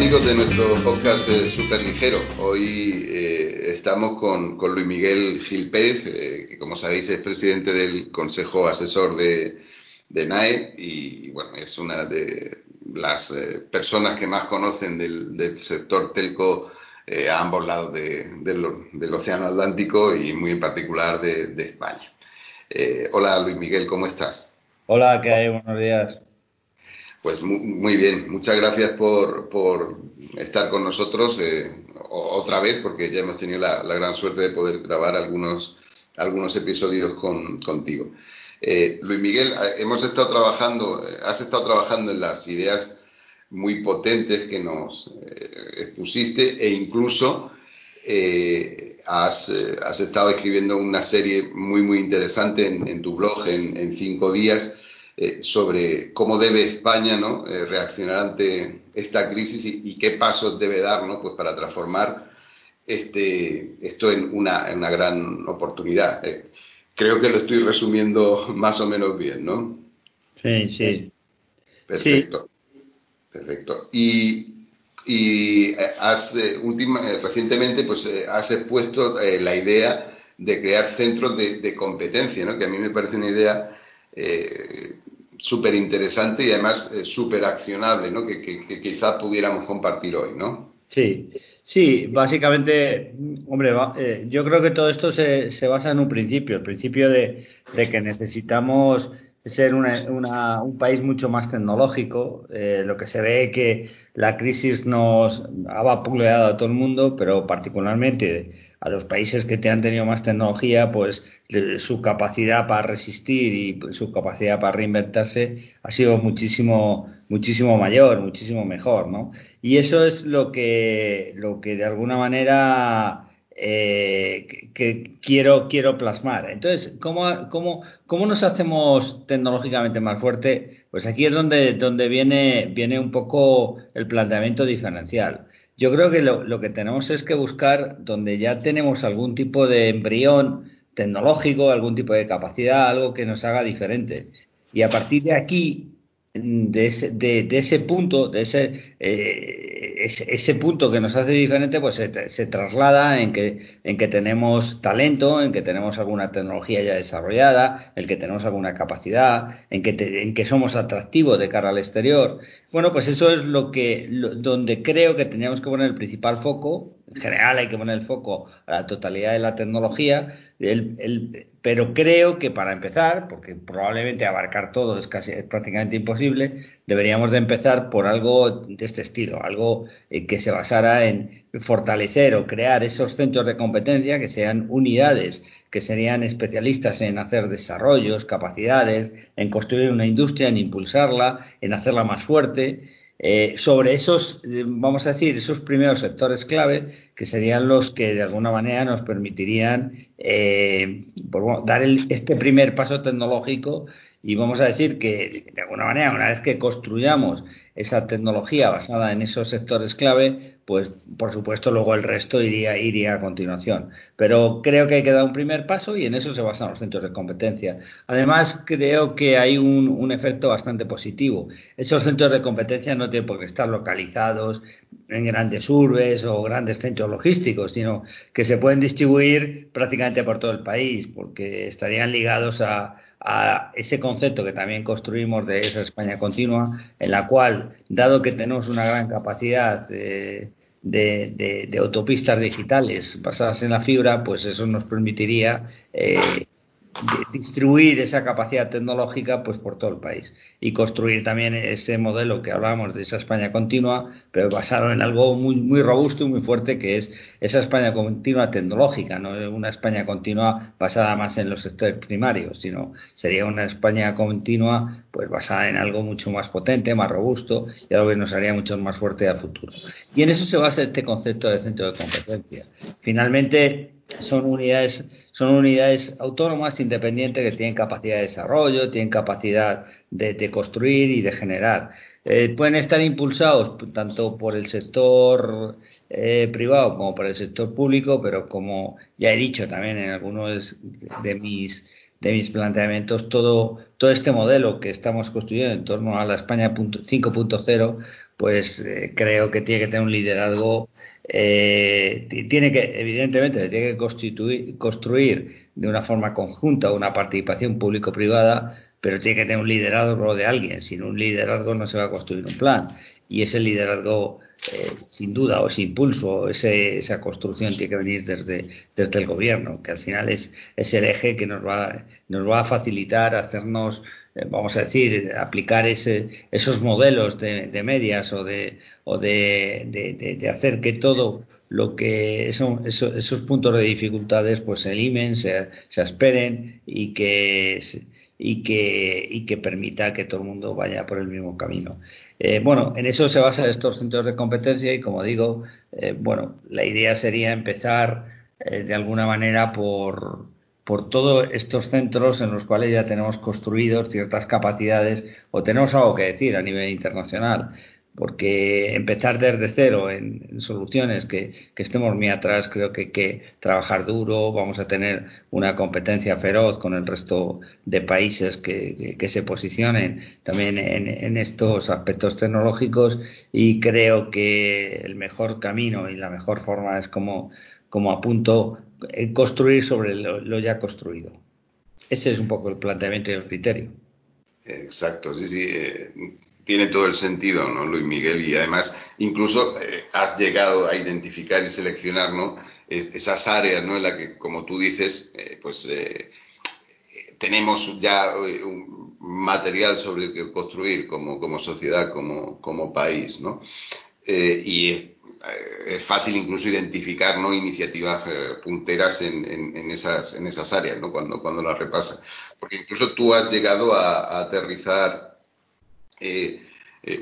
Amigos de nuestro podcast eh, Super Ligero. Hoy eh, estamos con, Luis Miguel Gil Pérez, eh, que como sabéis es presidente del Consejo Asesor de, NAE y, bueno, es una de las personas que más conocen del, sector telco a ambos lados del, Océano Atlántico y muy en particular de, España. hola Luis Miguel, ¿cómo estás? Hola, ¿qué hay? Buenos días. Pues muy, bien, muchas gracias por, por estar con nosotros eh, otra vez, porque ya hemos tenido la, gran suerte de poder grabar algunos, algunos episodios con, contigo. Eh, Luis Miguel, eh, hemos estado trabajando, has estado trabajando en las ideas muy potentes que nos expusiste e incluso has, has, estado escribiendo una serie muy, muy interesante en, tu blog en cinco días eh, sobre cómo debe España ¿no? Eh, reaccionar ante esta crisis y, qué pasos debe dar pues para transformar este, esto en una, una gran oportunidad. Eh, creo que lo estoy resumiendo más o menos bien, ¿no? Sí, sí. Perfecto. Perfecto. Y, y has, última, recientemente pues, has expuesto la idea de crear centros de, de, competencia, ¿no? que a mí me parece una idea eh, súper interesante y además eh, súper accionable, ¿no? Que, que, quizás pudiéramos compartir hoy, ¿no? Sí, sí, básicamente, hombre, eh, yo creo que todo esto se, se, basa en un principio, el principio de, de que necesitamos ser una, un país mucho más tecnológico. Eh, lo que se ve que la crisis nos ha vapuleado a todo el mundo, pero particularmente a los países que te han tenido más tecnología, pues su capacidad para resistir y su capacidad para reinventarse ha sido muchísimo, muchísimo mayor, muchísimo mejor, ¿no? Y eso es lo que, lo que de alguna manera eh, que, quiero, quiero plasmar. Entonces, ¿cómo, cómo, cómo nos hacemos tecnológicamente más fuerte? Pues aquí es donde, donde viene, viene un poco el planteamiento diferencial. Yo creo que lo, que tenemos es que buscar donde ya tenemos algún tipo de embrión tecnológico, algún tipo de capacidad, algo que nos haga diferente. Y a partir de aquí, de ese, de, ese punto, de ese, eh, ese, punto que nos hace diferente, pues se, se, traslada en que, en que tenemos talento, en que tenemos alguna tecnología ya desarrollada, en que tenemos alguna capacidad, en que, en que somos atractivos de cara al exterior. Bueno, pues eso es lo que, donde creo que teníamos que poner el principal foco. En general hay que poner el foco a la totalidad de la tecnología, pero creo que para empezar, porque probablemente abarcar todo es casi es prácticamente imposible, deberíamos de empezar por algo de este estilo, algo eh, que se basara en fortalecer o crear esos centros de competencia que sean unidades, que serían especialistas en hacer desarrollos, capacidades, en construir una industria, en impulsarla, en hacerla más fuerte eh, sobre esos, eh, vamos a decir, esos primeros sectores clave que serían los que de alguna manera nos permitirían eh, dar este primer paso tecnológico y vamos a decir que de alguna manera una vez que construyamos esa tecnología basada en esos sectores clave, pues por supuesto luego el resto iría, iría a continuación. Pero creo que hay que dar un primer paso y en eso se basan los centros de competencia. Además, creo que hay un, un efecto bastante positivo. Esos centros de competencia no tienen por qué estar localizados en grandes urbes o grandes centros logísticos, sino que se pueden distribuir prácticamente por todo el país, porque estarían ligados a a ese concepto que también construimos de esa España continua, en la cual, dado que tenemos una gran capacidad de, de, autopistas digitales basadas en la fibra, pues eso nos permitiría eh, distribuir esa capacidad tecnológica pues por todo el país y construir también ese modelo que hablábamos de esa España continua, pero basado en algo muy muy robusto y muy fuerte que es esa España continua tecnológica, no una España continua basada más en los sectores primarios, sino sería una España continua pues basada en algo mucho más potente, más robusto y algo que nos haría mucho más fuerte al futuro. Y en eso se basa este concepto de centro de competencia. Finalmente son unidades, son unidades autónomas, independientes, que tienen capacidad de desarrollo, tienen capacidad de, construir y de generar. Eh, pueden estar impulsados tanto por el sector eh, privado como por el sector público, pero como ya he dicho también en algunos de mis de mis planteamientos, todo, todo este modelo que estamos construyendo en torno a la España 5.0 pues eh, creo que tiene que tener un liderazgo, eh, tiene que, evidentemente, tiene que constituir, construir de una forma conjunta una participación público-privada, pero tiene que tener un liderazgo de alguien. Sin un liderazgo no se va a construir un plan. Y ese liderazgo, eh, sin duda, o ese impulso, ese, esa construcción tiene que venir desde, desde el gobierno, que al final es, es el eje que nos va, nos va a facilitar hacernos vamos a decir, aplicar ese, esos modelos de, medias o, de, o de, hacer que todo lo que son esos, puntos de dificultades pues se elimen, se, se esperen y que, y, que, y que permita que todo el mundo vaya por el mismo camino. Eh, bueno, en eso se basan estos centros de competencia y como digo, eh, bueno, la idea sería empezar de alguna manera por por todos estos centros en los cuales ya tenemos construidos ciertas capacidades o tenemos algo que decir a nivel internacional. Porque empezar desde cero en, soluciones que, estemos muy atrás, creo que hay que trabajar duro, vamos a tener una competencia feroz con el resto de países que, se posicionen también en, en estos aspectos tecnológicos y creo que el mejor camino y la mejor forma es como, como apunto eh, construir sobre lo, ya construido. Ese es un poco el planteamiento y el criterio. Exacto, sí, sí. Eh, tiene todo el sentido, ¿no, Luis Miguel? Y además, incluso eh, has llegado a identificar y seleccionar, ¿no? esas áreas, ¿no? En las que, como tú dices, pues tenemos ya material sobre el que construir como, como sociedad, como, como país, ¿no? y es fácil incluso identificar ¿no? iniciativas eh, punteras en, en, esas, en esas áreas ¿no? cuando, cuando las repasas. Porque incluso tú has llegado a, aterrizar eh,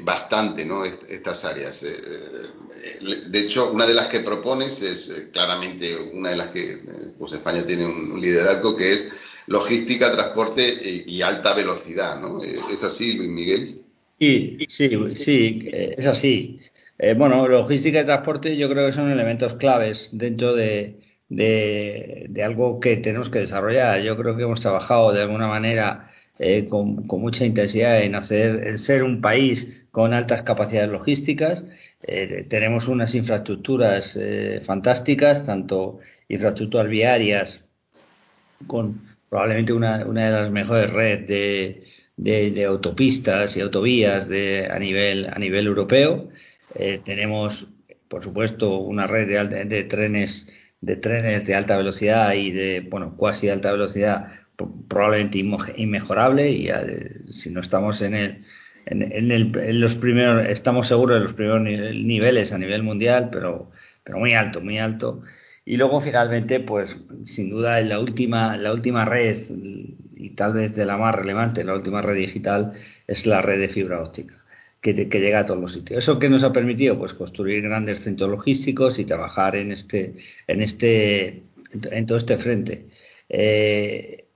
bastante ¿no? estas áreas. de hecho, una de las que propones es claramente una de las que pues España tiene un, liderazgo que es logística, transporte y, alta velocidad. ¿no? ¿Es así, Luis Miguel? Sí, sí, sí, es así. Eh, bueno, logística y transporte yo creo que son elementos claves dentro de, de, algo que tenemos que desarrollar. Yo creo que hemos trabajado de alguna manera eh, con, mucha intensidad en hacer ser un país con altas capacidades logísticas. Eh, tenemos unas infraestructuras fantásticas, tanto infraestructuras viarias con probablemente una, una de las mejores redes de, de, autopistas y autovías a, nivel, a nivel europeo. Eh, tenemos, por supuesto, una red de, de, trenes de trenes de alta velocidad y de bueno cuasi alta velocidad probablemente inmejorable. Y si no estamos en el en, el, en, los primeros estamos seguros de los primeros niveles a nivel mundial pero pero muy alto muy alto. Y luego finalmente pues sin duda la última la última red y tal vez de la más relevante la última red digital es la red de fibra óptica que, llega a todos los sitios. ¿Eso que nos ha permitido? Pues construir grandes centros logísticos y trabajar en este, en este, en todo este frente. Eh,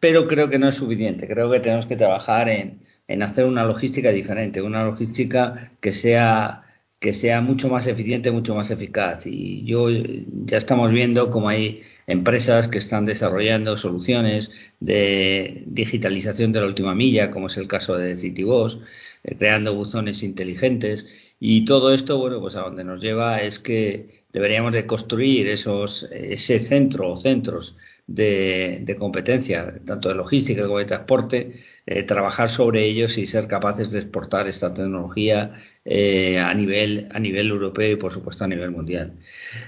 pero creo que no es suficiente. Creo que tenemos que trabajar en, en hacer una logística diferente, una logística que sea que sea mucho más eficiente, mucho más eficaz. Y yo ya estamos viendo cómo hay empresas que están desarrollando soluciones de digitalización de la última milla, como es el caso de Citibos, creando buzones inteligentes y todo esto, bueno, pues a donde nos lleva es que deberíamos de construir esos, ese centro o centros de, de competencia, tanto de logística como de transporte, eh, trabajar sobre ellos y ser capaces de exportar esta tecnología eh, a, nivel, a nivel europeo y, por supuesto, a nivel mundial.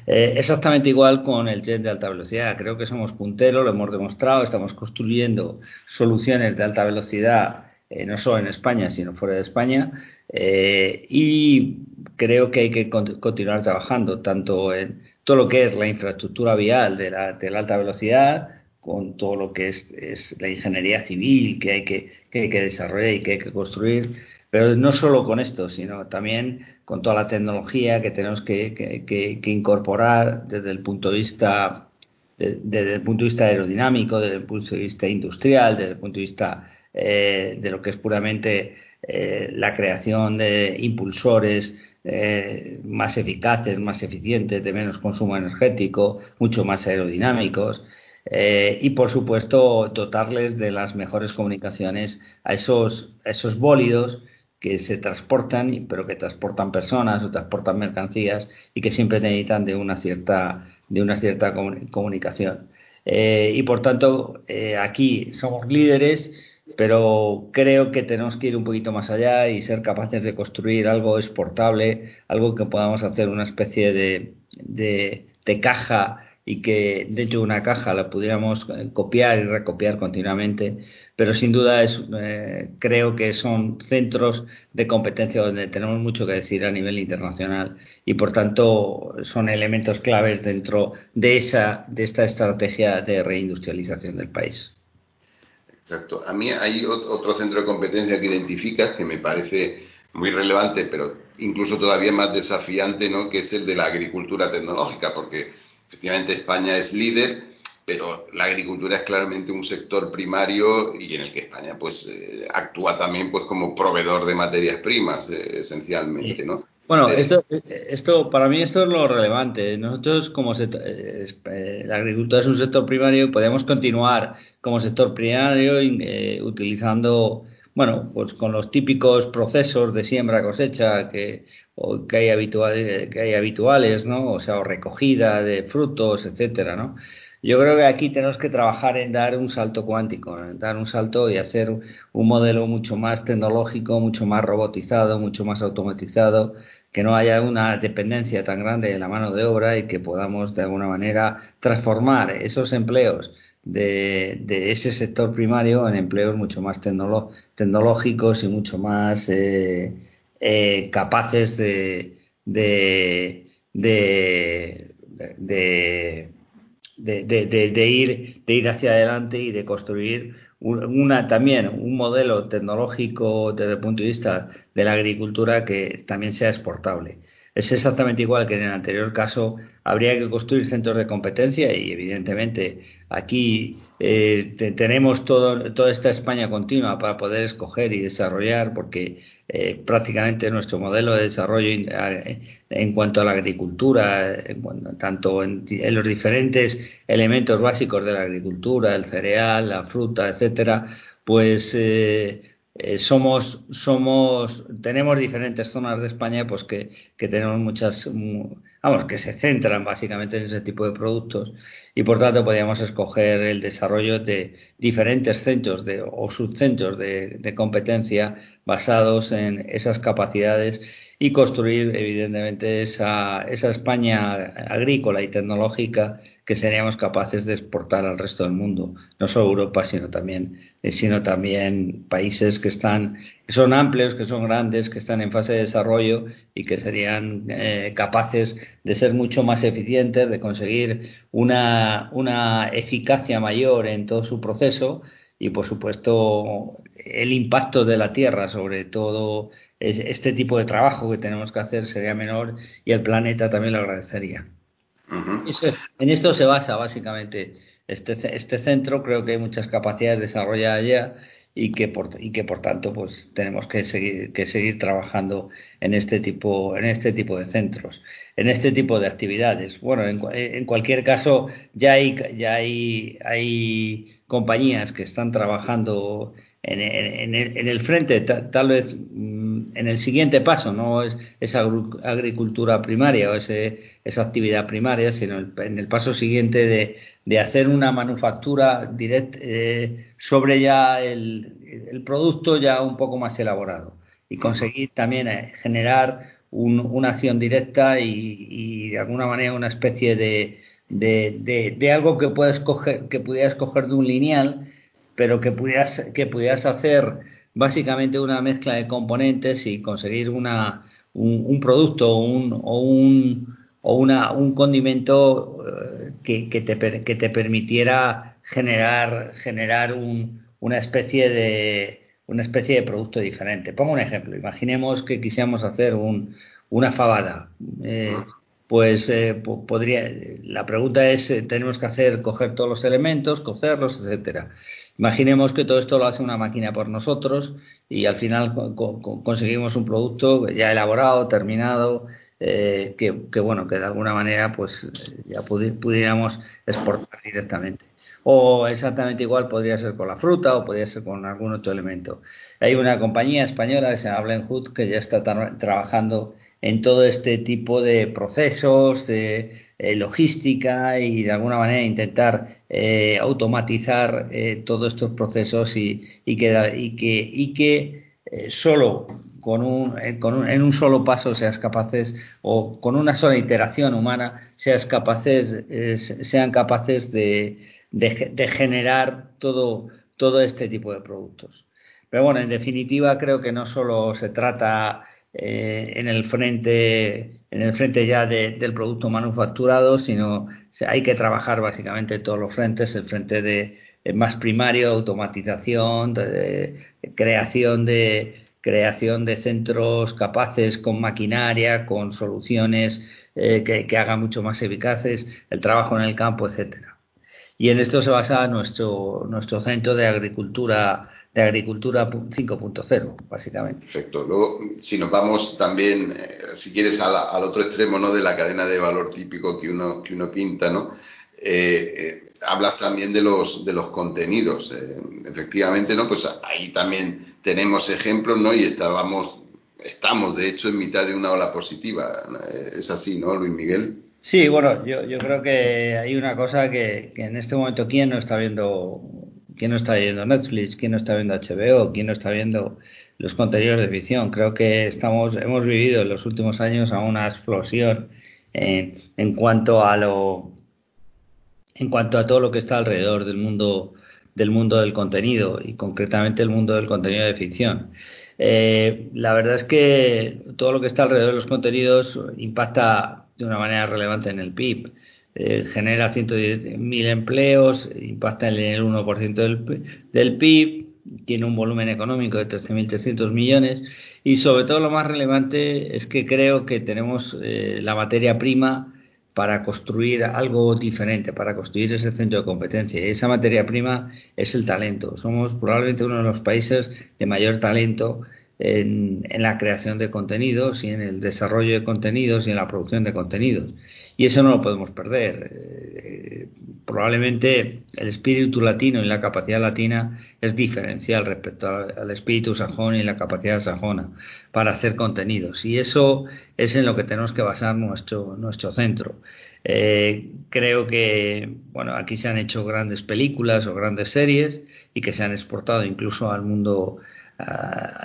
exactamente igual con el jet de alta velocidad. Creo que somos punteros, lo hemos demostrado, estamos construyendo soluciones de alta velocidad eh, no solo en España, sino fuera de España. Eh, y creo que hay que continuar trabajando tanto en todo lo que es la infraestructura vial de la, de la alta velocidad, con todo lo que es, la ingeniería civil que hay que, que hay que desarrollar y que hay que construir, pero no solo con esto, sino también con toda la tecnología que tenemos que, que incorporar desde el punto de vista desde el punto de vista aerodinámico, desde el punto de vista industrial, desde el punto de vista eh, de lo que es puramente eh, la creación de impulsores eh, más eficaces, más eficientes, de menos consumo energético, mucho más aerodinámicos. y por supuesto dotarles de las mejores comunicaciones a esos, esos bólidos que se transportan, pero que transportan personas o transportan mercancías y que siempre necesitan de una cierta, de una cierta comunicación. Y por tanto, aquí somos líderes, pero creo que tenemos que ir un poquito más allá y ser capaces de construir algo exportable, algo que podamos hacer una especie de, caja y que dentro de una caja la pudiéramos eh, copiar y recopiar continuamente, pero sin duda es, eh, creo que son centros de competencia donde tenemos mucho que decir a nivel internacional y por tanto son elementos claves dentro de esa de esta estrategia de reindustrialización del país. Exacto. A mí hay otro centro de competencia que identificas que me parece muy relevante, pero incluso todavía más desafiante, ¿no? que es el de la agricultura tecnológica, porque Efectivamente, España es líder, pero la agricultura es claramente un sector primario y en el que España pues eh, actúa también pues como proveedor de materias primas eh, esencialmente, ¿no? Bueno, eh, esto, esto, para mí esto es lo relevante. Nosotros como la agricultura es un sector primario y podemos continuar como sector primario utilizando, bueno, pues con los típicos procesos de siembra cosecha que o que hay, habituales, que hay habituales, ¿no? O sea, o recogida de frutos, etcétera, ¿no? Yo creo que aquí tenemos que trabajar en dar un salto cuántico, dar un salto y hacer un modelo mucho más tecnológico, mucho más robotizado, mucho más automatizado, que no haya una dependencia tan grande de la mano de obra y que podamos de alguna manera transformar esos empleos de, ese sector primario en empleos mucho más tecnológicos y mucho más eh, eh, capaces de, ir, de ir hacia adelante y de construir una, también un modelo tecnológico desde el punto de vista de la agricultura que también sea exportable. Es exactamente igual que en el anterior caso, habría que construir centros de competencia y evidentemente aquí eh, tenemos todo, toda esta España continua para poder escoger y desarrollar porque eh, prácticamente nuestro modelo de desarrollo eh, en cuanto a la agricultura, tanto en, los diferentes elementos básicos de la agricultura, el cereal, la fruta, etcétera, pues eh, somos, somos, tenemos diferentes zonas de España pues que, tenemos muchas, vamos, que se centran básicamente en ese tipo de productos y por tanto podríamos escoger el desarrollo de diferentes centros de, o subcentros de competencia basados en esas capacidades y construir evidentemente esa, esa España agrícola y tecnológica que seríamos capaces de exportar al resto del mundo, no solo Europa, sino también, eh, sino también países que están, son amplios, que son grandes, que están en fase de desarrollo y que serían eh, capaces de ser mucho más eficientes, de conseguir una, una eficacia mayor en todo su proceso y, por supuesto, el impacto de la tierra sobre todo este tipo de trabajo que tenemos que hacer sería menor y el planeta también lo agradecería. en esto se basa básicamente. Este, este centro, creo que hay muchas capacidades desarrolladas ya y que por, y que por tanto pues tenemos que seguir, que seguir trabajando en este tipo en este tipo de centros en este tipo de actividades. Bueno en, en cualquier caso ya hay ya hay hay compañías que están trabajando en, el, en el, frente, tal, vez mm, en el siguiente paso, no es esa agricultura primaria o ese, esa actividad primaria, sino en el paso siguiente de, de hacer una manufactura directa eh, sobre ya el, el, producto ya un poco más elaborado y conseguir también eh, generar un, una acción directa y, y, de alguna manera una especie de, de, de, de algo que puedas coger, que pudieras coger de un lineal pero que pudieras, que pudieras hacer básicamente una mezcla de componentes y conseguir una, un, producto un, o, un, o una, un condimento eh, que, que, te, que te permitiera generar, generar un, una especie de una especie de producto diferente. Pongo un ejemplo. Imaginemos que quisiéramos hacer un, una fabada. Eh, pues eh, podría. La pregunta es: tenemos que hacer, coger todos los elementos, cocerlos, etcétera. Imaginemos que todo esto lo hace una máquina por nosotros y al final conseguimos un producto ya elaborado, terminado eh, que, bueno, que de alguna manera pues ya pudiéramos exportar directamente. O exactamente igual podría ser con la fruta o podría ser con algún otro elemento. Hay una compañía española que se llama Blenhood que ya está trabajando en todo este tipo de procesos, de eh, logística y de alguna manera intentar eh, automatizar eh, todos estos procesos y, que, solo con un, en un solo paso seas capaces o con una sola iteración humana capaces, sean capaces de, generar todo, todo este tipo de productos. Pero bueno, en definitiva creo que no solo se trata en el frente en el frente ya del producto manufacturado, sino hay que trabajar básicamente todos los frentes, el frente de, más primario, automatización, de, creación de creación de centros capaces con maquinaria, con soluciones eh, que, que hagan mucho más eficaces el trabajo en el campo, etcétera. Y en esto se basa nuestro, nuestro centro de agricultura de agricultura 5.0, básicamente. Perfecto. Luego, si nos vamos también, eh, si quieres, al, otro extremo ¿no? de la cadena de valor típico que uno, que uno pinta, ¿no? Eh, eh, hablas también de los, de los contenidos. efectivamente, ¿no? Pues ahí también tenemos ejemplos, ¿no? Y estábamos, estamos, de hecho, en mitad de una ola positiva. Es así, ¿no, Luis Miguel? Sí, bueno, yo, yo creo que hay una cosa que, que en este momento, ¿quién no está viendo ¿Quién no está viendo Netflix? ¿Quién no está viendo HBO? ¿Quién no está viendo los contenidos de ficción? Creo que estamos, hemos vivido en los últimos años a una explosión en, cuanto a lo, en cuanto a todo lo que está alrededor del mundo del mundo del contenido y concretamente el mundo del contenido de ficción. Eh, la verdad es que todo lo que está alrededor de los contenidos impacta de una manera relevante en el PIB. Eh, genera 110.000 empleos, impacta en el 1% del, del PIB, tiene un volumen económico de 13.300 millones y sobre todo lo más relevante es que creo que tenemos eh, la materia prima para construir algo diferente, para construir ese centro de competencia. Y esa materia prima es el talento. Somos probablemente uno de los países de mayor talento en, en, la creación de contenidos y en el desarrollo de contenidos y en la producción de contenidos. Y eso no lo podemos perder. Eh, probablemente el espíritu latino y la capacidad latina es diferencial respecto al espíritu sajón y la capacidad sajona para hacer contenidos. Y eso es en lo que tenemos que basar nuestro, nuestro centro. Eh, creo que bueno, aquí se han hecho grandes películas o grandes series y que se han exportado incluso al mundo, a,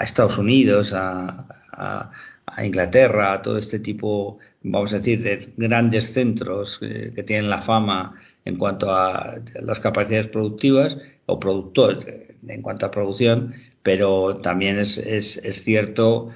Estados Unidos, a, a Inglaterra, a todo este tipo vamos a decir, de grandes centros eh, que tienen la fama en cuanto a las capacidades productivas o productores eh, en cuanto a producción, pero también es, cierto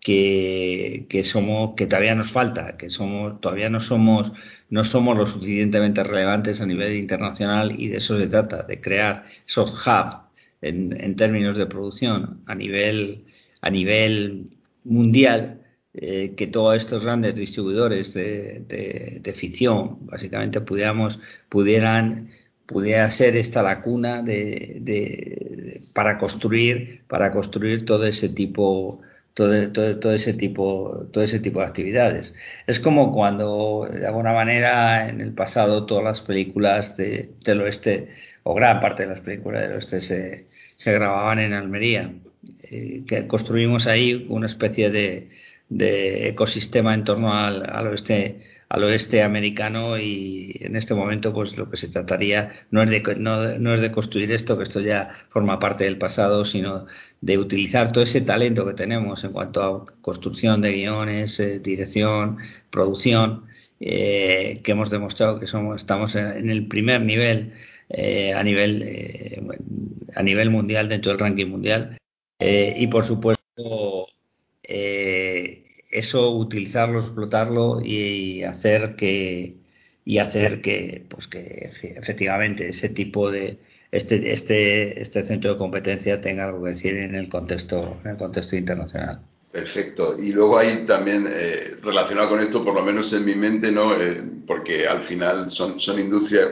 que, que, somos que todavía nos falta, que somos todavía no somos no somos lo suficientemente relevantes a nivel internacional y de eso se trata, de crear esos hubs en, en términos de producción a nivel a nivel mundial eh, que todos estos grandes distribuidores de, ficción básicamente pudiéramos, pudieran pudiera ser esta lacuna de, para construir para construir todo ese tipo todo, todo, ese tipo todo ese tipo de actividades. Es como cuando de alguna manera en el pasado todas las películas del oeste o gran parte de las películas del oeste se grababan en Almería eh, que construimos ahí una especie de ecosistema en torno al, al, oeste al oeste americano y en este momento pues lo que se trataría no es de no, es de construir esto que esto ya forma parte del pasado sino de utilizar todo ese talento que tenemos en cuanto a construcción de guiones eh, dirección producción eh, que hemos demostrado que somos estamos en, el primer nivel eh, a nivel a nivel mundial dentro del ranking mundial eh, y por supuesto eh, eso utilizarlo, explotarlo y hacer que y hacer que pues que efectivamente ese tipo de este este este centro de competencia tenga algo que decir en el contexto en el contexto internacional. Perfecto. Y luego hay también, eh, relacionado con esto, por lo menos en mi mente, ¿no? Eh, porque al final son, son industrias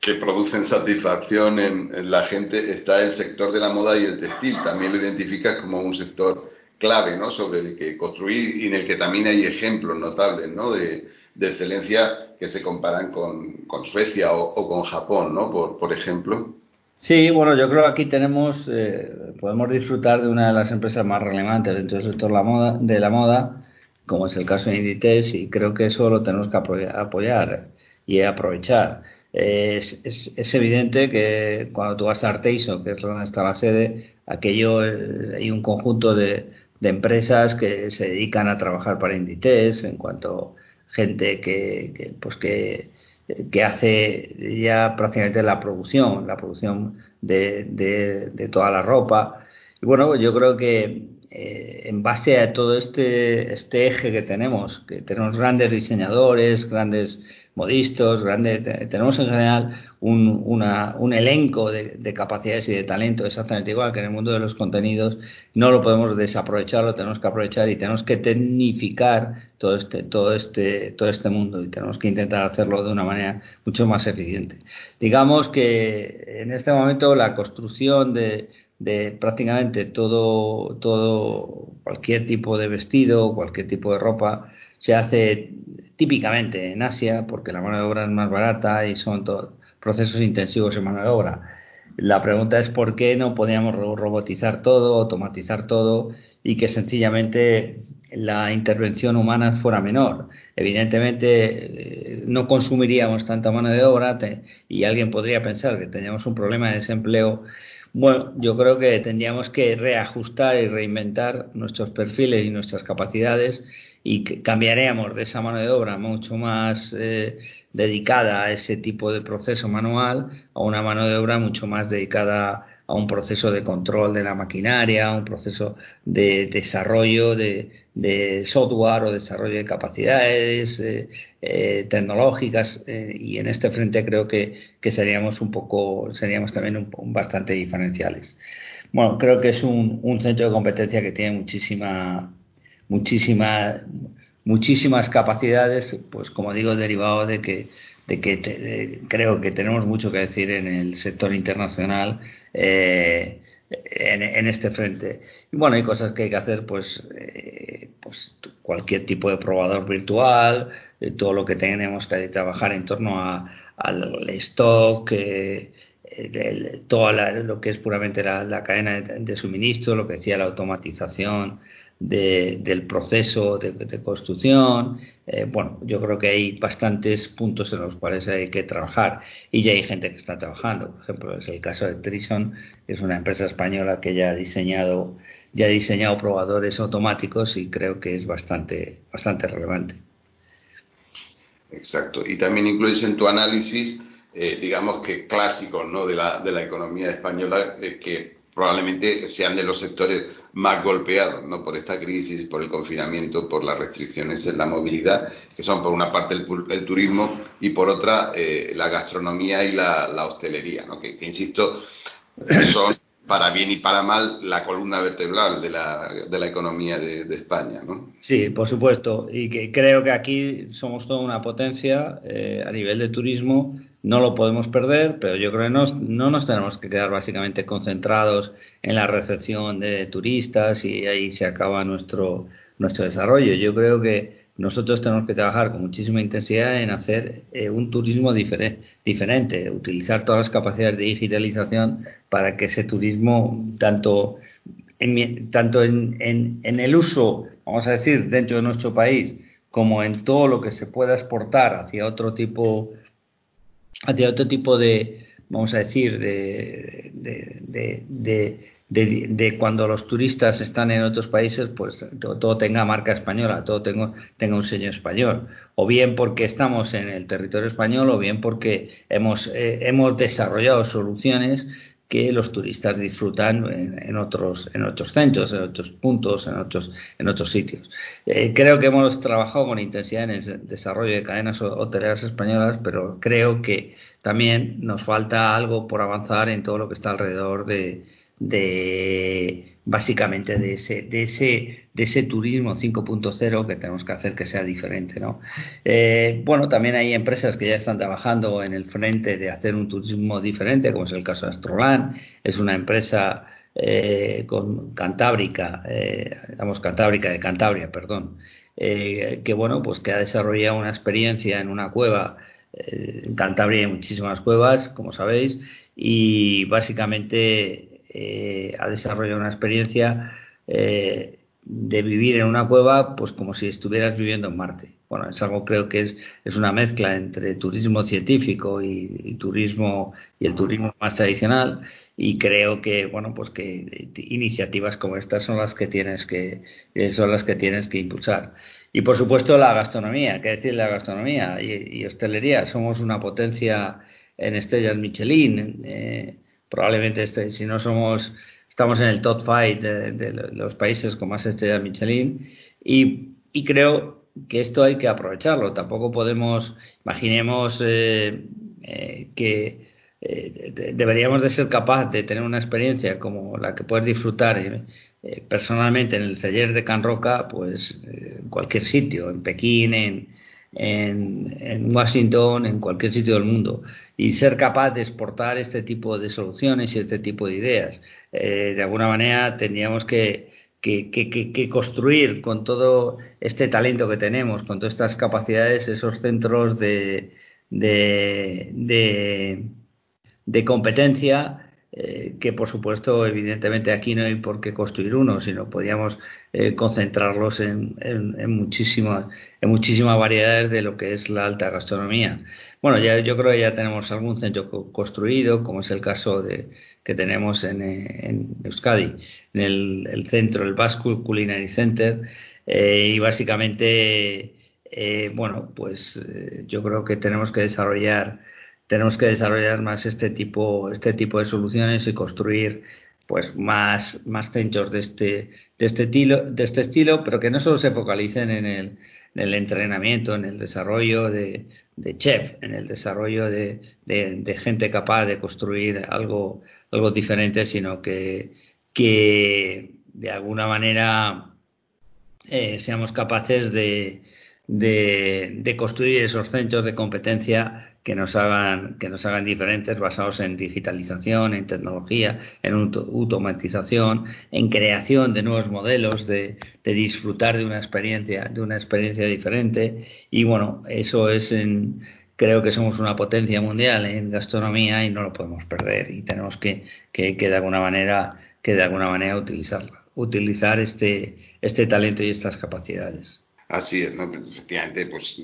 que producen satisfacción en, la gente, está el sector de la moda y el textil. También lo identificas como un sector clave, ¿no? Sobre el que construir y en el que también hay ejemplos notables, ¿no? De, excelencia que se comparan con, Suecia o, con Japón, ¿no? Por, por ejemplo. Sí, bueno, yo creo que aquí tenemos, eh, podemos disfrutar de una de las empresas más relevantes dentro del sector la moda, de la moda como es el caso de Inditex, y creo que eso lo tenemos que apoyar y aprovechar. Es, es, evidente que cuando tú vas a Arteiso, que es donde está la sede, aquello eh, hay un conjunto de, de, empresas que se dedican a trabajar para Inditex, en cuanto gente que, pues que, que, hace ya prácticamente la producción, la producción de, de, de toda la ropa. Y bueno, yo creo que eh, en base a todo este, este eje que tenemos, que tenemos grandes diseñadores, grandes modistas, grandes, tenemos en general un, un elenco de, capacidades y de talento exactamente igual que en el mundo de los contenidos, no lo podemos desaprovechar, lo tenemos que aprovechar y tenemos que tecnificar todo este, todo este, todo este mundo y tenemos que intentar hacerlo de una manera mucho más eficiente. Digamos que en este momento la construcción de de prácticamente todo, todo, cualquier tipo de vestido, cualquier tipo de ropa, se hace típicamente en Asia porque la mano de obra es más barata y son procesos intensivos en mano de obra. La pregunta es por qué no podíamos robotizar todo, automatizar todo y que sencillamente la intervención humana fuera menor. Evidentemente eh, no consumiríamos tanta mano de obra y alguien podría pensar que teníamos un problema de desempleo bueno, yo creo que tendríamos que reajustar y reinventar nuestros perfiles y nuestras capacidades y cambiaríamos de esa mano de obra mucho más eh, dedicada a ese tipo de proceso manual a una mano de obra mucho más dedicada a un proceso de control de la maquinaria, a un proceso de desarrollo de, software o desarrollo de capacidades eh, eh, tecnológicas eh, y en este frente creo que, seríamos un poco, seríamos también bastante diferenciales. Bueno, creo que es un, un centro de competencia que tiene muchísima, muchísima, muchísimas capacidades, pues como digo, derivado de que de que creo que tenemos mucho que decir en el sector internacional eh, en, este frente. Y bueno, hay cosas que hay que hacer, pues, eh, pues cualquier tipo de probador virtual, eh, todo lo que tenemos que trabajar en torno al stock, todo lo que es puramente la, cadena de, de, suministro, lo que decía la automatización del proceso de, construcción. Eh, bueno, yo creo que hay bastantes puntos en los cuales hay que trabajar y ya hay gente que está trabajando. Por ejemplo, es el caso de Trison, que es una empresa española que ya ha diseñado ya ha diseñado probadores automáticos y creo que es bastante bastante relevante. Exacto. Y también incluyes en tu análisis, eh, digamos que clásicos ¿no? de, la, de la economía española, eh, que probablemente sean de los sectores más golpeados ¿no? por esta crisis, por el confinamiento, por las restricciones en la movilidad, que son por una parte el, turismo y por otra eh, la gastronomía y la, hostelería, ¿no? que, insisto, son para bien y para mal la columna vertebral de la, de la economía de, España. ¿no? Sí, por supuesto, y que creo que aquí somos toda una potencia eh, a nivel de turismo no lo podemos perder, pero yo creo que no, no nos tenemos que quedar básicamente concentrados en la recepción de turistas y ahí se acaba nuestro, nuestro desarrollo. Yo creo que nosotros tenemos que trabajar con muchísima intensidad en hacer eh, un turismo diferente, utilizar todas las capacidades de digitalización para que ese turismo, tanto en, tanto en, en, en el uso, vamos a decir, dentro de nuestro país, como en todo lo que se pueda exportar hacia otro tipo hacia otro tipo de, vamos a decir, de, de, cuando los turistas están en otros países, pues todo, tenga marca española, todo tenga un sello español. O bien porque estamos en el territorio español, o bien porque hemos, eh, hemos desarrollado soluciones que los turistas disfrutan en, otros en otros centros, en otros puntos, en otros en otros sitios. Eh, creo que hemos trabajado con intensidad en el desarrollo de cadenas hoteleras españolas, pero creo que también nos falta algo por avanzar en todo lo que está alrededor de, de básicamente de ese, de ese, de ese turismo 5.0 que tenemos que hacer que sea diferente. ¿no? Eh, bueno, también hay empresas que ya están trabajando en el frente de hacer un turismo diferente, como es el caso de Astrolan, es una empresa con Cantábrica, digamos Cantábrica de Cantabria, perdón, que bueno, pues que ha desarrollado una experiencia en una cueva. en Cantabria hay muchísimas cuevas, como sabéis, y básicamente ha desarrollado una experiencia de vivir en una cueva, pues como si estuvieras viviendo en Marte. Bueno, es algo creo que es, es una mezcla entre turismo científico y, turismo y el turismo más tradicional. Y creo que bueno pues que iniciativas como estas son las que tienes que son las que tienes que impulsar. Y por supuesto la gastronomía qué decir la gastronomía y, hostelería. Somos una potencia en estrellas Michelin eh, probablemente este, si no somos estamos en el top 5 de, los países con más estrellas Michelin y, creo que esto hay que aprovecharlo. Tampoco podemos, imaginemos eh, eh, que eh, deberíamos de ser capaces de tener una experiencia como la que puedes disfrutar personalmente en el taller de Can Roca, pues en cualquier sitio, en Pekín, en, Washington, en cualquier sitio del mundo, y ser capaz de exportar este tipo de soluciones y este tipo de ideas. Eh, de alguna manera tendríamos que, que, construir con todo este talento que tenemos, con todas estas capacidades, esos centros de, de, de competencia eh, que por supuesto, evidentemente aquí no hay por qué construir uno, sino podríamos eh, concentrarlos en, en, muchísimas, en muchísimas variedades de lo que es la alta gastronomía. Bueno, ya, yo creo que ya tenemos algún centro construido, como es el caso de, que tenemos en, en Euskadi, en el, centro, el Basque Culinary Center, eh, y básicamente, bueno, pues yo creo que tenemos que desarrollar tenemos que desarrollar más este tipo, este tipo de soluciones y construir pues más, más centros de este, de este estilo, de este estilo, pero que no solo se focalicen en el, en el entrenamiento, en el desarrollo de, de chef, en el desarrollo de, gente capaz de construir algo, algo diferente, sino que, que de alguna manera eh, seamos capaces de, de, construir esos centros de competencia que nos hagan que nos hagan diferentes basados en digitalización, en tecnología, en automatización, en creación de nuevos modelos de, de, disfrutar de una experiencia de una experiencia diferente y bueno eso es en, creo que somos una potencia mundial en gastronomía y no lo podemos perder y tenemos que, que, que de alguna manera que de alguna manera utilizarla utilizar este este talento y estas capacidades así es ¿no? efectivamente pues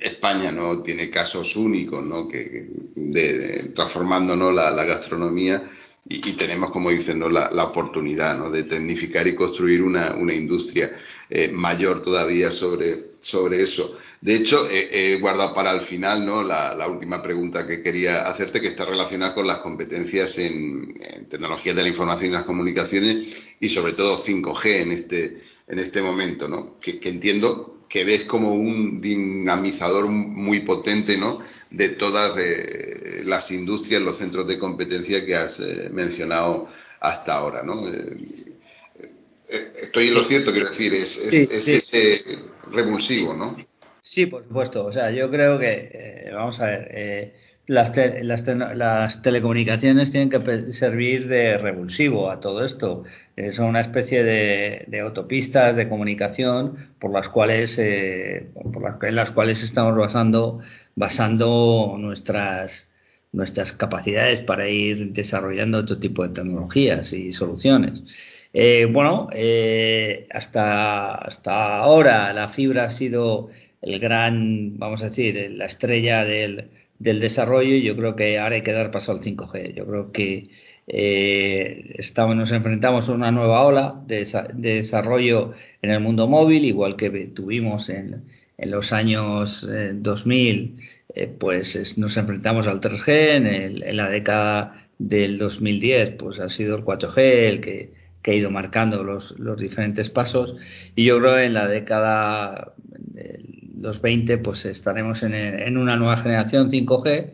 España no tiene casos únicos, ¿no? Que, de, transformando ¿no? la, gastronomía y, tenemos, como dicen, ¿no? la, oportunidad ¿no? de tecnificar y construir una, una industria eh, mayor todavía sobre, sobre eso. De hecho, he guardado para el final ¿no? La, última pregunta que quería hacerte, que está relacionada con las competencias en, tecnologías de la información y las comunicaciones y sobre todo 5G en este, en este momento, ¿no? que entiendo que ves como un dinamizador muy potente ¿no? de todas eh, las industrias, los centros de competencia que has eh, mencionado hasta ahora. ¿no? Eh, estoy en lo cierto, quiero decir, es, ese revulsivo, ¿no? Sí, por supuesto. O sea, yo creo que, vamos a ver, las, las, telecomunicaciones tienen que servir de revulsivo a todo esto. Eh, son una especie de, autopistas de comunicación por las cuales eh, por las, en las cuales estamos basando basando nuestras nuestras capacidades para ir desarrollando otro tipo de tecnologías y soluciones. Eh, bueno, hasta, hasta ahora la fibra ha sido el gran, vamos a decir, la estrella del, del desarrollo y yo creo que ahora hay que dar paso al 5G. Yo creo que eh, estamos, nos enfrentamos a una nueva ola de, desarrollo en el mundo móvil, igual que tuvimos en, en los años 2000, eh, eh, pues nos enfrentamos al 3G, en, en, la década del 2010 pues ha sido el 4G el que, que ha ido marcando los, los, diferentes pasos. Y yo creo que en la década de los 20 pues estaremos en, en una nueva generación 5G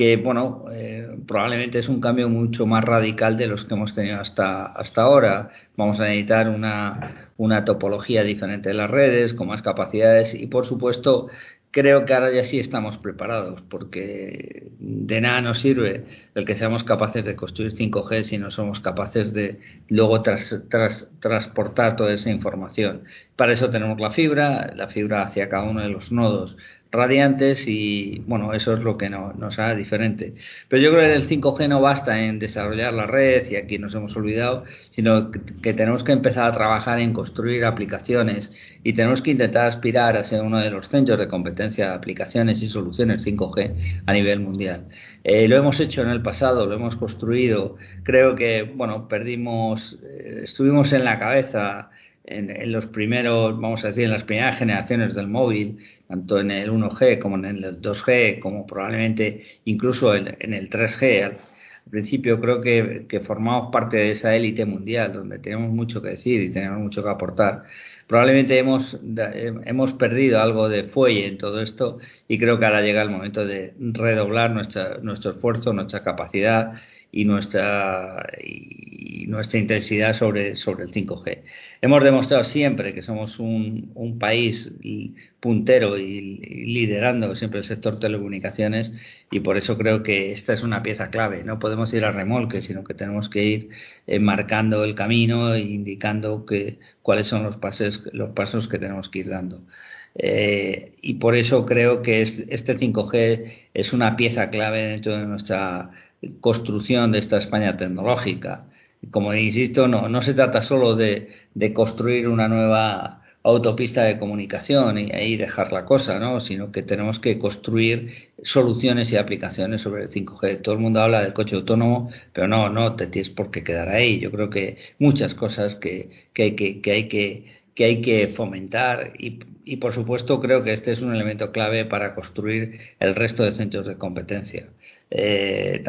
que bueno, eh, probablemente es un cambio mucho más radical de los que hemos tenido hasta, hasta ahora. Vamos a necesitar una, una topología diferente de las redes, con más capacidades y por supuesto creo que ahora ya sí estamos preparados, porque de nada nos sirve el que seamos capaces de construir 5G si no somos capaces de luego tras, tras, transportar toda esa información. Para eso tenemos la fibra, la fibra hacia cada uno de los nodos radiantes y bueno, eso es lo que nos hace diferente. Pero yo creo que el 5G no basta en desarrollar la red y aquí nos hemos olvidado, sino que, tenemos que empezar a trabajar en construir aplicaciones y tenemos que intentar aspirar a ser uno de los centros de competencia de aplicaciones y soluciones 5G a nivel mundial. Eh, lo hemos hecho en el pasado, lo hemos construido. Creo que, bueno, perdimos, eh, estuvimos en la cabeza en, los primeros, vamos a decir, en las primeras generaciones del móvil, tanto en el 1G como en el 2G, como probablemente incluso en, el 3G. Al, principio creo que, formamos parte de esa élite mundial, donde tenemos mucho que decir y tenemos mucho que aportar. Probablemente hemos, hemos perdido algo de fuelle en todo esto y creo que ahora llega el momento de redoblar nuestra, nuestro esfuerzo, nuestra capacidad y nuestra, y nuestra intensidad sobre, sobre el 5G. Hemos demostrado siempre que somos un, un país puntero y, liderando siempre el sector telecomunicaciones y por eso creo que esta es una pieza clave. No podemos ir a remolque, sino que tenemos que ir marcando el camino e indicando que, cuáles son los, pases, los pasos que tenemos que ir dando. Eh, y por eso creo que este 5G es una pieza clave dentro de nuestra construcción de esta España tecnológica. Como insisto, no, no se trata solo de, construir una nueva autopista de comunicación y ahí dejar la cosa, ¿no? sino que tenemos que construir soluciones y aplicaciones sobre el 5G. Todo el mundo habla del coche autónomo, pero no, no te tienes por qué quedar ahí. Yo creo que muchas cosas que, hay que, hay que hay que fomentar y, y, por supuesto creo que este es un elemento clave para construir el resto de centros de competencia eh,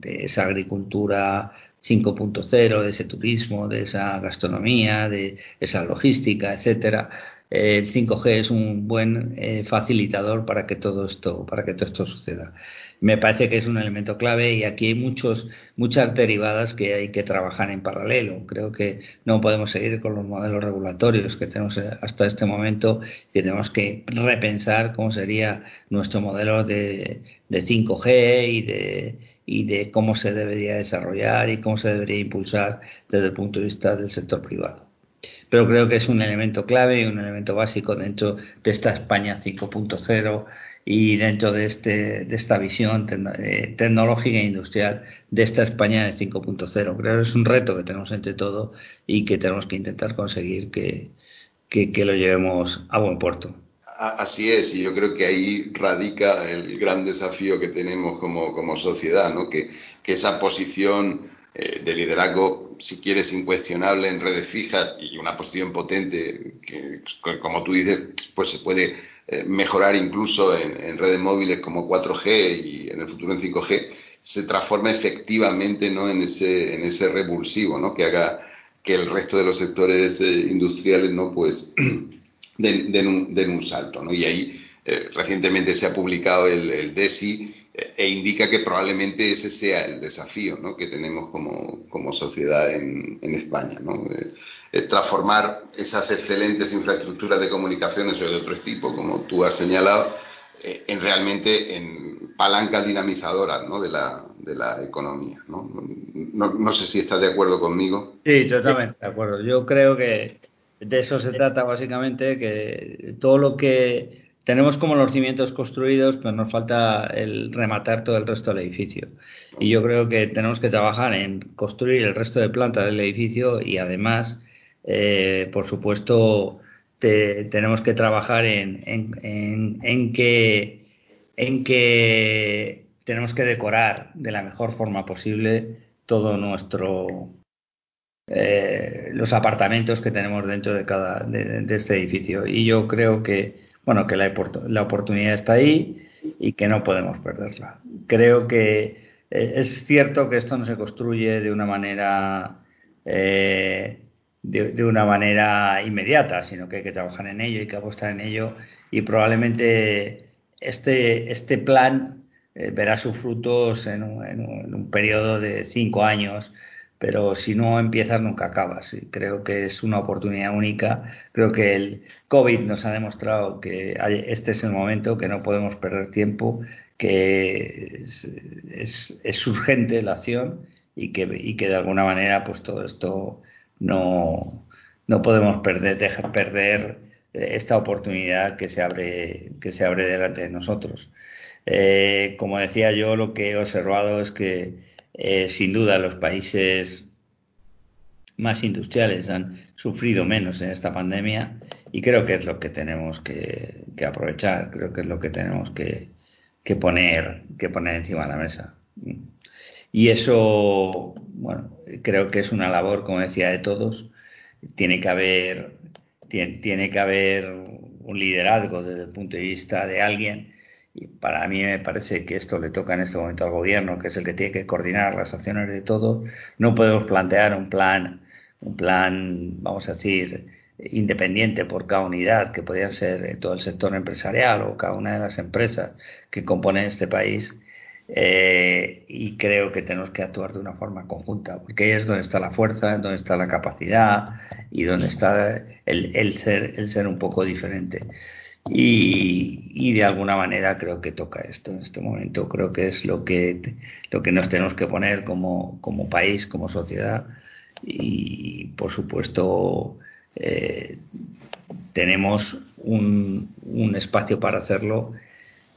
de, esa agricultura 5.0, de ese turismo, de esa gastronomía, de esa logística, etcétera. El 5G es un buen eh, facilitador para que todo esto, para que todo esto suceda me parece que es un elemento clave y aquí hay muchos, muchas derivadas que hay que trabajar en paralelo. Creo que no podemos seguir con los modelos regulatorios que tenemos hasta este momento y tenemos que repensar cómo sería nuestro modelo de, de 5G y de, y de cómo se debería desarrollar y cómo se debería impulsar desde el punto de vista del sector privado. Pero creo que es un elemento clave y un elemento básico dentro de esta España 5.0 y dentro de, este, de esta visión eh, tecnológica e industrial de esta España de 5.0. Creo que es un reto que tenemos entre todo y que tenemos que intentar conseguir que, que, lo llevemos a buen puerto. Así es, y yo creo que ahí radica el gran desafío que tenemos como, como sociedad, ¿no? que, que esa posición eh, de liderazgo, si quieres, incuestionable en redes fijas y una posición potente, que como tú dices, pues se puede eh, mejorar incluso en, redes móviles como 4G y en el futuro en 5G, se transforma efectivamente ¿no? en, ese, en ese revulsivo, ¿no? que haga que el resto de los sectores eh, industriales no pues den, un, salto. ¿no? Y ahí eh, recientemente se ha publicado el DESI e indica que probablemente ese sea el desafío ¿no? que tenemos como, como sociedad en, en España. ¿no? Eh, transformar esas excelentes infraestructuras de comunicaciones o de otro tipo, como tú has señalado, eh, en realmente en palancas dinamizadoras ¿no? de, la, de la economía. ¿no? No, no sé si estás de acuerdo conmigo. Sí, totalmente de acuerdo. Yo creo que de eso se trata básicamente, que todo lo que tenemos como los cimientos construidos, pues nos falta el rematar todo el resto del edificio. Y yo creo que tenemos que trabajar en construir el resto de plantas del edificio y además, eh, por supuesto, tenemos que trabajar en, en, en, que, en que tenemos que decorar de la mejor forma posible todo nuestro eh, los apartamentos que tenemos dentro de cada de este edificio y yo creo que bueno, que la, oportunidad está ahí y que no podemos perderla. Creo que eh, es cierto que esto no se construye de una manera eh, de, una manera inmediata, sino que hay que trabajar en ello, hay que apostar en ello y probablemente este, este plan eh, verá sus frutos en un, periodo de cinco años, pero si no empiezas nunca acabas. creo que es una oportunidad única. Creo que el COVID nos ha demostrado que este es el momento, que no podemos perder tiempo, que es, urgente la acción y que, y que de alguna manera pues todo esto no, no podemos perder, dejar perder esta oportunidad que se abre, que se abre delante de nosotros. Eh, como decía yo, lo que he observado es que eh, sin duda los países más industriales han sufrido menos en esta pandemia y creo que es lo que tenemos que, aprovechar, creo que es lo que tenemos que, poner, que poner encima de la mesa. Y eso, bueno, creo que es una labor, como decía, de todos. Tiene que haber, tiene que haber un liderazgo desde el punto de vista de alguien y para mí me parece que esto le toca en este momento al gobierno, que es el que tiene que coordinar las acciones de todo. No podemos plantear un plan, un plan, vamos a decir, independiente por cada unidad, que podría ser todo el sector empresarial o cada una de las empresas que componen este país. Eh, y creo que tenemos que actuar de una forma conjunta, porque ahí es donde está la fuerza, donde está la capacidad y donde está el, el ser, el ser un poco diferente. Y, de alguna manera creo que toca esto en este momento. Creo que es lo que, lo que nos tenemos que poner como, como país, como sociedad. Y por supuesto, eh, tenemos un, un, espacio para hacerlo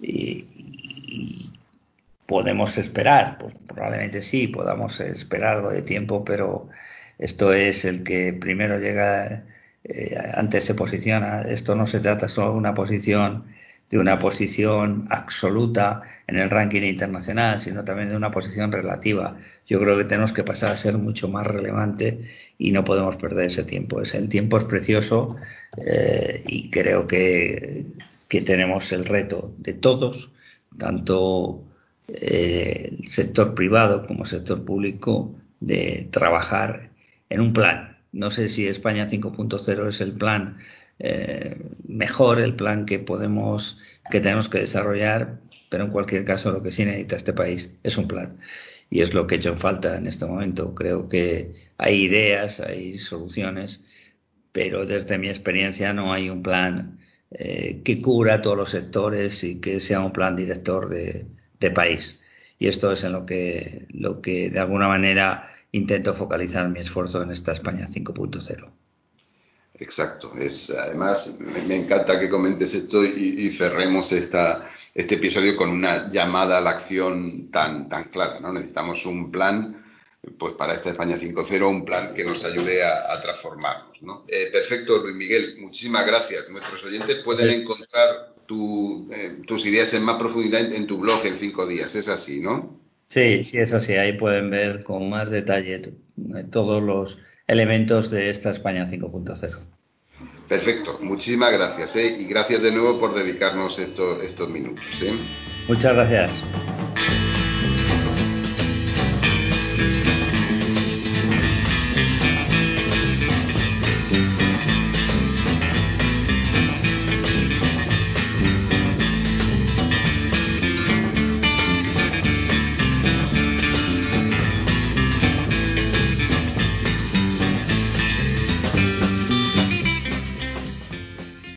y, podemos esperar, pues probablemente sí, podamos esperar algo de tiempo, pero esto es el que primero llega eh, antes se posiciona. Esto no se trata solo de una posición de una posición absoluta en el ranking internacional, sino también de una posición relativa. Yo creo que tenemos que pasar a ser mucho más relevante y no podemos perder ese tiempo. El tiempo es precioso eh, y creo que, que, tenemos el reto de todos, tanto eh, el sector privado como el sector público, de trabajar en un plan no sé si España 5.0 es el plan eh, mejor, el plan que podemos, que tenemos que desarrollar, pero en cualquier caso lo que sí necesita este país es un plan. Y es lo que he hecho en falta en este momento. Creo que hay ideas, hay soluciones, pero desde mi experiencia no hay un plan eh, que cubra todos los sectores y que sea un plan director de, de país. Y esto es en lo que, lo que de alguna manera intento focalizar mi esfuerzo en esta España 5.0. Exacto. Es, además, me, encanta que comentes esto y, cerremos esta, este episodio con una llamada a la acción tan, tan clara. ¿no? Necesitamos un plan pues para esta España 5.0, un plan que nos ayude a, transformarnos. ¿no? Eh, perfecto, Luis Miguel. Muchísimas gracias. Nuestros oyentes pueden encontrar eh, tus ideas en más profundidad en, en tu blog en cinco días. Es así, ¿no? Sí, sí, eso sí, ahí pueden ver con más detalle todos los elementos de esta España 5.0. Perfecto, muchísimas gracias ¿eh? y gracias de nuevo por dedicarnos estos, estos minutos. ¿eh? Muchas gracias.